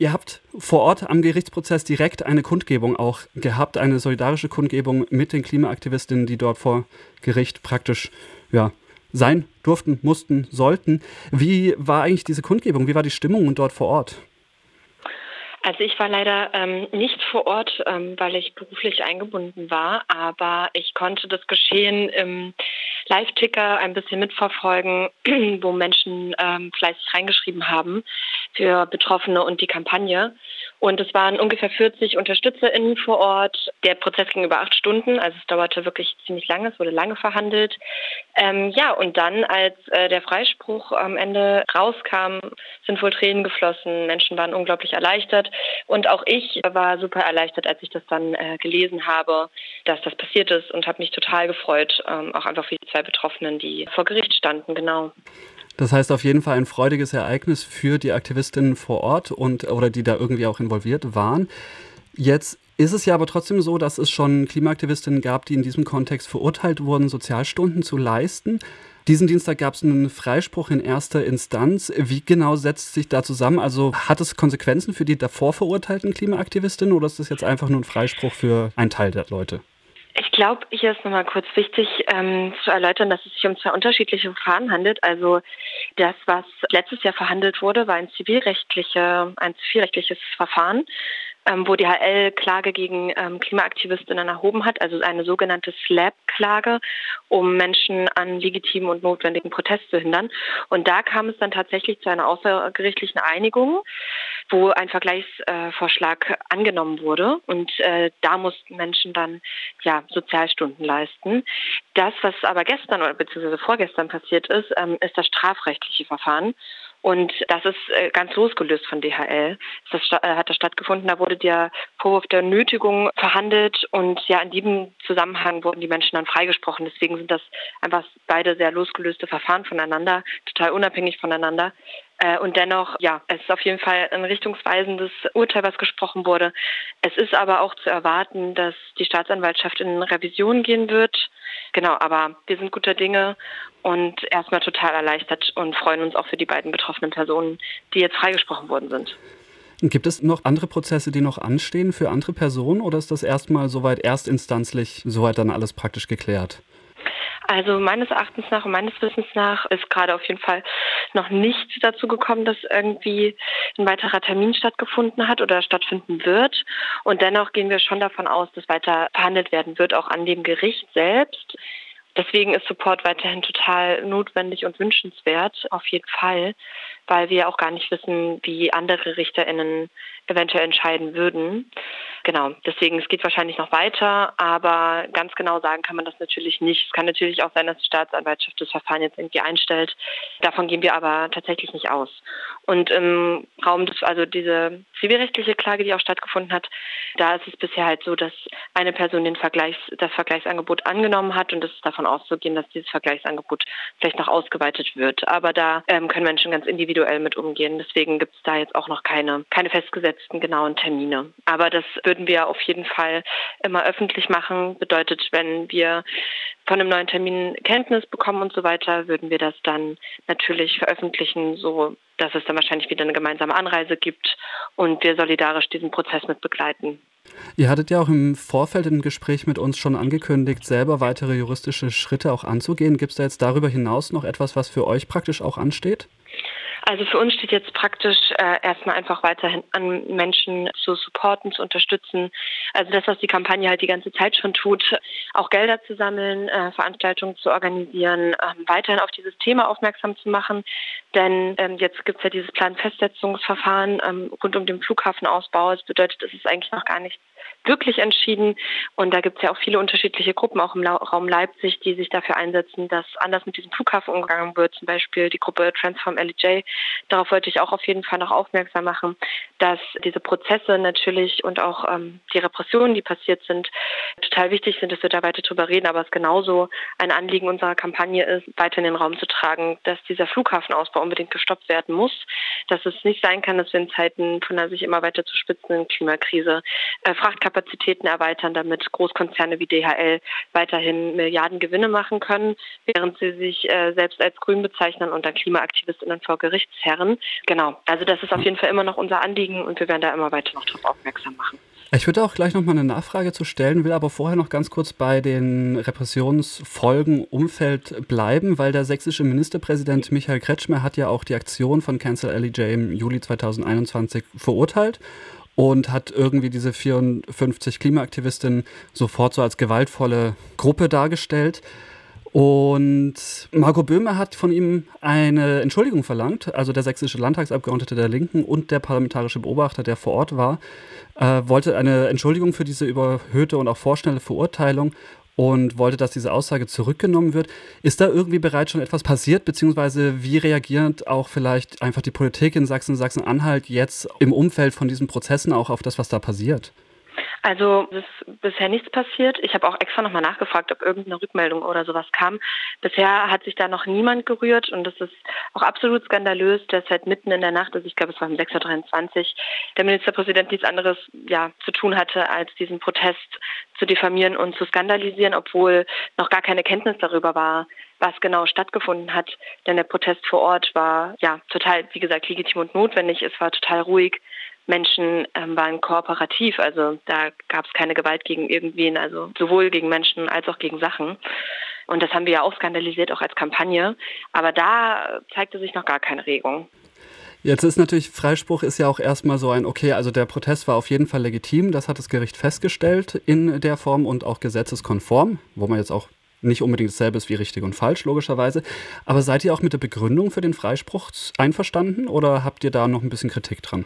Ihr habt vor Ort am Gerichtsprozess direkt eine Kundgebung auch gehabt, eine solidarische Kundgebung mit den Klimaaktivistinnen, die dort vor Gericht praktisch ja, sein durften, mussten, sollten. Wie war eigentlich diese Kundgebung? Wie war die Stimmung dort vor Ort? Also ich war leider ähm, nicht vor Ort, ähm, weil ich beruflich eingebunden war, aber ich konnte das Geschehen im Live-Ticker ein bisschen mitverfolgen, wo Menschen ähm, fleißig reingeschrieben haben für Betroffene und die Kampagne. Und es waren ungefähr 40 UnterstützerInnen vor Ort. Der Prozess ging über acht Stunden, also es dauerte wirklich ziemlich lange, es wurde lange verhandelt. Ähm, ja, und dann, als äh, der Freispruch am Ende rauskam, sind wohl Tränen geflossen. Menschen waren unglaublich erleichtert. Und auch ich war super erleichtert, als ich das dann äh, gelesen habe, dass das passiert ist und habe mich total gefreut, ähm, auch einfach für die zwei Betroffenen, die vor Gericht standen, genau. Das heißt auf jeden Fall ein freudiges Ereignis für die Aktivistinnen vor Ort und oder die da irgendwie auch involviert waren. Jetzt ist es ja aber trotzdem so, dass es schon Klimaaktivistinnen gab, die in diesem Kontext verurteilt wurden, Sozialstunden zu leisten. Diesen Dienstag gab es einen Freispruch in erster Instanz. Wie genau setzt sich da zusammen? Also hat es Konsequenzen für die davor verurteilten Klimaaktivistinnen oder ist das jetzt einfach nur ein Freispruch für einen Teil der Leute? Ich glaube, hier ist nochmal kurz wichtig ähm, zu erläutern, dass es sich um zwei unterschiedliche Verfahren handelt. Also das, was letztes Jahr verhandelt wurde, war ein zivilrechtliche, ein zivilrechtliches Verfahren ähm, wo DHL Klage gegen ähm, Klimaaktivistinnen erhoben hat, also eine sogenannte SLAP-Klage, um Menschen an legitimen und notwendigen Protest zu hindern. Und da kam es dann tatsächlich zu einer außergerichtlichen Einigung, wo ein Vergleichsvorschlag äh, angenommen wurde. Und äh, da mussten Menschen dann ja Sozialstunden leisten. Das, was aber gestern oder beziehungsweise vorgestern passiert ist, ähm, ist das strafrechtliche Verfahren. Und das ist äh, ganz losgelöst von DHL. Das äh, hat da stattgefunden. Da wurde der Vorwurf der Nötigung verhandelt und ja, in diesem Zusammenhang wurden die Menschen dann freigesprochen. Deswegen sind das einfach beide sehr losgelöste Verfahren voneinander, total unabhängig voneinander. Äh, und dennoch, ja, es ist auf jeden Fall ein richtungsweisendes Urteil, was gesprochen wurde. Es ist aber auch zu erwarten, dass die Staatsanwaltschaft in Revision gehen wird. Genau, aber wir sind guter Dinge und erstmal total erleichtert und freuen uns auch für die beiden betroffenen Personen, die jetzt freigesprochen worden sind. Gibt es noch andere Prozesse, die noch anstehen für andere Personen oder ist das erstmal soweit erstinstanzlich, soweit dann alles praktisch geklärt? Also meines Erachtens nach und meines Wissens nach ist gerade auf jeden Fall noch nicht dazu gekommen, dass irgendwie ein weiterer Termin stattgefunden hat oder stattfinden wird. Und dennoch gehen wir schon davon aus, dass weiter verhandelt werden wird, auch an dem Gericht selbst. Deswegen ist Support weiterhin total notwendig und wünschenswert, auf jeden Fall, weil wir auch gar nicht wissen, wie andere RichterInnen eventuell entscheiden würden. Genau, deswegen, es geht wahrscheinlich noch weiter, aber ganz genau sagen kann man das natürlich nicht. Es kann natürlich auch sein, dass die Staatsanwaltschaft das Verfahren jetzt irgendwie einstellt. Davon gehen wir aber tatsächlich nicht aus. Und im Raum des, also diese zivilrechtliche Klage, die auch stattgefunden hat, da ist es bisher halt so, dass eine Person den Vergleichs, das Vergleichsangebot angenommen hat und es ist davon auszugehen, dass dieses Vergleichsangebot vielleicht noch ausgeweitet wird. Aber da ähm, können Menschen ganz individuell mit umgehen. Deswegen gibt es da jetzt auch noch keine, keine festgesetzten genauen Termine. Aber das würden wir auf jeden Fall immer öffentlich machen. Bedeutet, wenn wir von einem neuen Termin Kenntnis bekommen und so weiter, würden wir das dann natürlich veröffentlichen, so dass es dann wahrscheinlich wieder eine gemeinsame Anreise gibt und wir solidarisch diesen Prozess mit begleiten. Ihr hattet ja auch im Vorfeld im Gespräch mit uns schon angekündigt, selber weitere juristische Schritte auch anzugehen. Gibt es da jetzt darüber hinaus noch etwas, was für euch praktisch auch ansteht? Also für uns steht jetzt praktisch äh, erstmal einfach weiterhin an Menschen zu supporten, zu unterstützen. Also das, was die Kampagne halt die ganze Zeit schon tut, auch Gelder zu sammeln, äh, Veranstaltungen zu organisieren, äh, weiterhin auf dieses Thema aufmerksam zu machen. Denn ähm, jetzt gibt es ja dieses Planfestsetzungsverfahren ähm, rund um den Flughafenausbau. Das bedeutet, es ist eigentlich noch gar nichts wirklich entschieden. Und da gibt es ja auch viele unterschiedliche Gruppen, auch im Raum Leipzig, die sich dafür einsetzen, dass anders mit diesem Flughafen umgegangen wird. Zum Beispiel die Gruppe Transform LEJ. Darauf wollte ich auch auf jeden Fall noch aufmerksam machen, dass diese Prozesse natürlich und auch ähm, die Repressionen, die passiert sind, total wichtig sind, dass wir da weiter drüber reden. Aber es genauso ein Anliegen unserer Kampagne ist, weiter in den Raum zu tragen, dass dieser Flughafenausbau unbedingt gestoppt werden muss. Dass es nicht sein kann, dass wir in Zeiten von einer sich immer weiter zu spitzenden Klimakrise äh, Frachtkapazitäten erweitern, damit Großkonzerne wie DHL weiterhin Milliarden Gewinne machen können, während sie sich äh, selbst als grün bezeichnen und dann Klimaaktivistinnen vor Gericht Gerichtsherren. Genau, also das ist auf jeden Fall immer noch unser Anliegen und wir werden da immer weiter noch darauf aufmerksam machen. Ich würde auch gleich noch mal eine Nachfrage zu stellen, will aber vorher noch ganz kurz bei den Repressionsfolgen Umfeld bleiben, weil der sächsische Ministerpräsident Michael Kretschmer hat ja auch die Aktion von Cancel LEJ im Juli 2021 verurteilt und hat irgendwie diese 54 Klimaaktivistinnen sofort so als gewaltvolle Gruppe dargestellt. Und Marco Böhme hat von ihm eine Entschuldigung verlangt, also der sächsische Landtagsabgeordnete der Linken und der parlamentarische Beobachter, der vor Ort war, äh, wollte eine Entschuldigung für diese überhöhte und auch vorschnelle Verurteilung und wollte, dass diese Aussage zurückgenommen wird. Ist da irgendwie bereits schon etwas passiert, beziehungsweise wie reagiert auch vielleicht einfach die Politik in Sachsen, Sachsen-Anhalt jetzt im Umfeld von diesen Prozessen auch auf das, was da passiert? Also es ist bisher nichts passiert. Ich habe auch extra nochmal nachgefragt, ob irgendeine Rückmeldung oder sowas kam. Bisher hat sich da noch niemand gerührt und das ist auch absolut skandalös, dass halt mitten in der Nacht, also ich glaube es war um 6.23 Uhr, der Ministerpräsident nichts anderes ja, zu tun hatte, als diesen Protest zu diffamieren und zu skandalisieren, obwohl noch gar keine Kenntnis darüber war, was genau stattgefunden hat. Denn der Protest vor Ort war ja total, wie gesagt, legitim und notwendig. Es war total ruhig. Menschen ähm, waren kooperativ, also da gab es keine Gewalt gegen irgendwen, also sowohl gegen Menschen als auch gegen Sachen. Und das haben wir ja auch skandalisiert, auch als Kampagne. Aber da zeigte sich noch gar keine Regung. Jetzt ist natürlich, Freispruch ist ja auch erstmal so ein, okay, also der Protest war auf jeden Fall legitim, das hat das Gericht festgestellt in der Form und auch gesetzeskonform, wo man jetzt auch nicht unbedingt dasselbe ist wie richtig und falsch, logischerweise. Aber seid ihr auch mit der Begründung für den Freispruch einverstanden oder habt ihr da noch ein bisschen Kritik dran?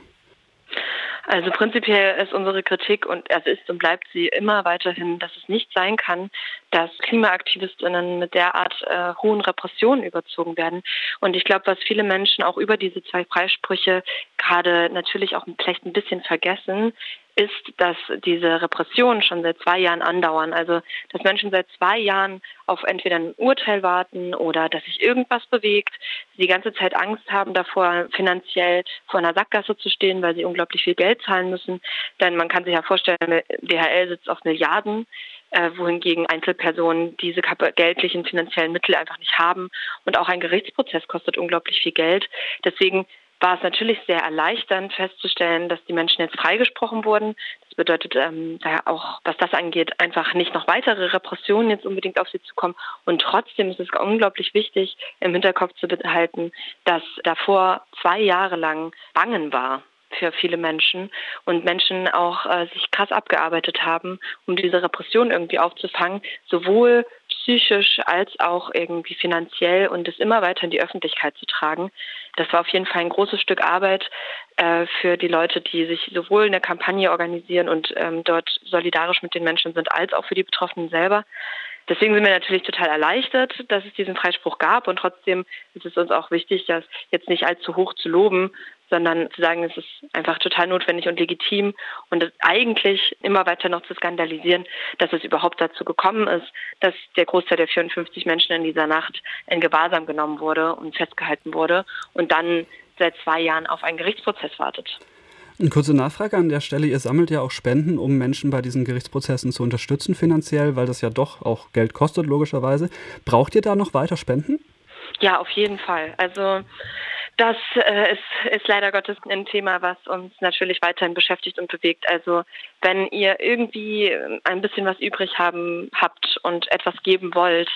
Also prinzipiell ist unsere Kritik und es ist und bleibt sie immer weiterhin, dass es nicht sein kann, dass Klimaaktivistinnen mit derart äh, hohen Repressionen überzogen werden. Und ich glaube, was viele Menschen auch über diese zwei Freisprüche gerade natürlich auch vielleicht ein bisschen vergessen, ist, dass diese Repressionen schon seit zwei Jahren andauern. Also, dass Menschen seit zwei Jahren auf entweder ein Urteil warten oder dass sich irgendwas bewegt, die ganze Zeit Angst haben davor, finanziell vor einer Sackgasse zu stehen, weil sie unglaublich viel Geld zahlen müssen. Denn man kann sich ja vorstellen, DHL sitzt auf Milliarden, äh, wohingegen Einzelpersonen diese geldlichen finanziellen Mittel einfach nicht haben. Und auch ein Gerichtsprozess kostet unglaublich viel Geld. Deswegen war es natürlich sehr erleichternd festzustellen, dass die Menschen jetzt freigesprochen wurden. Das bedeutet ähm, daher auch, was das angeht, einfach nicht noch weitere Repressionen jetzt unbedingt auf sie zukommen. Und trotzdem ist es unglaublich wichtig, im Hinterkopf zu behalten, dass davor zwei Jahre lang Bangen war für viele Menschen und Menschen auch äh, sich krass abgearbeitet haben, um diese Repression irgendwie aufzufangen, sowohl psychisch als auch irgendwie finanziell und es immer weiter in die Öffentlichkeit zu tragen. Das war auf jeden Fall ein großes Stück Arbeit äh, für die Leute, die sich sowohl in der Kampagne organisieren und ähm, dort solidarisch mit den Menschen sind, als auch für die Betroffenen selber. Deswegen sind wir natürlich total erleichtert, dass es diesen Freispruch gab und trotzdem ist es uns auch wichtig, das jetzt nicht allzu hoch zu loben, sondern zu sagen, es ist einfach total notwendig und legitim und eigentlich immer weiter noch zu skandalisieren, dass es überhaupt dazu gekommen ist, dass der Großteil der 54 Menschen in dieser Nacht in Gewahrsam genommen wurde und festgehalten wurde und dann seit zwei Jahren auf einen Gerichtsprozess wartet. Eine kurze Nachfrage an der Stelle. Ihr sammelt ja auch Spenden, um Menschen bei diesen Gerichtsprozessen zu unterstützen finanziell, weil das ja doch auch Geld kostet, logischerweise. Braucht ihr da noch weiter Spenden? Ja, auf jeden Fall. Also das äh, ist, ist leider Gottes ein Thema, was uns natürlich weiterhin beschäftigt und bewegt. Also wenn ihr irgendwie ein bisschen was übrig haben habt und etwas geben wollt,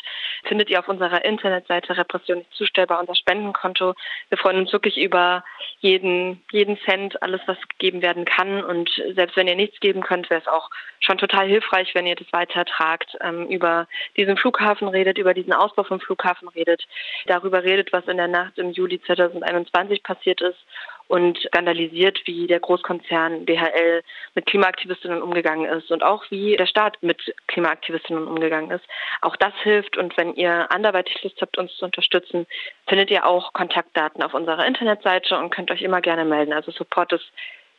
findet ihr auf unserer Internetseite Repression nicht zustellbar unser Spendenkonto. Wir freuen uns wirklich über jeden, jeden Cent, alles, was gegeben werden kann. Und selbst wenn ihr nichts geben könnt, wäre es auch schon total hilfreich, wenn ihr das weitertragt, ähm, über diesen Flughafen redet, über diesen Ausbau vom Flughafen redet, darüber redet, was in der Nacht im Juli 2021 2021 passiert ist und skandalisiert, wie der Großkonzern DHL mit Klimaaktivistinnen umgegangen ist und auch wie der Staat mit Klimaaktivistinnen umgegangen ist. Auch das hilft und wenn ihr anderweitig Lust habt, uns zu unterstützen, findet ihr auch Kontaktdaten auf unserer Internetseite und könnt euch immer gerne melden. Also Support ist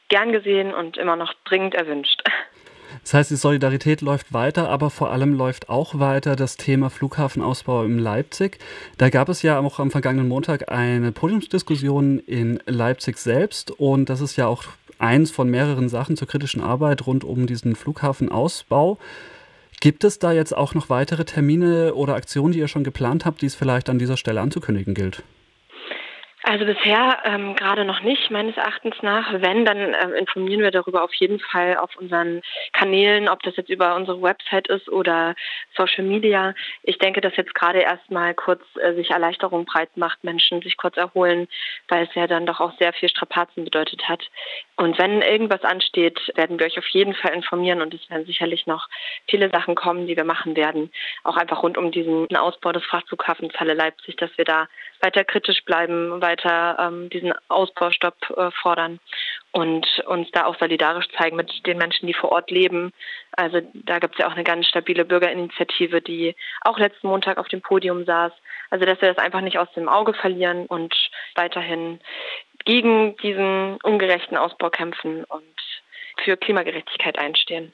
gern gesehen und immer noch dringend erwünscht. Das heißt, die Solidarität läuft weiter, aber vor allem läuft auch weiter das Thema Flughafenausbau in Leipzig. Da gab es ja auch am vergangenen Montag eine Podiumsdiskussion in Leipzig selbst und das ist ja auch eins von mehreren Sachen zur kritischen Arbeit rund um diesen Flughafenausbau. Gibt es da jetzt auch noch weitere Termine oder Aktionen, die ihr schon geplant habt, die es vielleicht an dieser Stelle anzukündigen gilt? Also bisher ähm, gerade noch nicht, meines Erachtens nach. Wenn, dann äh, informieren wir darüber auf jeden Fall auf unseren Kanälen, ob das jetzt über unsere Website ist oder Social Media. Ich denke, dass jetzt gerade erstmal kurz äh, sich Erleichterung breit macht, Menschen sich kurz erholen, weil es ja dann doch auch sehr viel Strapazen bedeutet hat. Und wenn irgendwas ansteht, werden wir euch auf jeden Fall informieren und es werden sicherlich noch viele Sachen kommen, die wir machen werden. Auch einfach rund um diesen Ausbau des Frachtflughafens Halle Leipzig, dass wir da weiter kritisch bleiben, weiter ähm, diesen Ausbaustopp äh, fordern und uns da auch solidarisch zeigen mit den Menschen, die vor Ort leben. Also da gibt es ja auch eine ganz stabile Bürgerinitiative, die auch letzten Montag auf dem Podium saß. Also dass wir das einfach nicht aus dem Auge verlieren und weiterhin gegen diesen ungerechten Ausbau kämpfen und für Klimagerechtigkeit einstehen.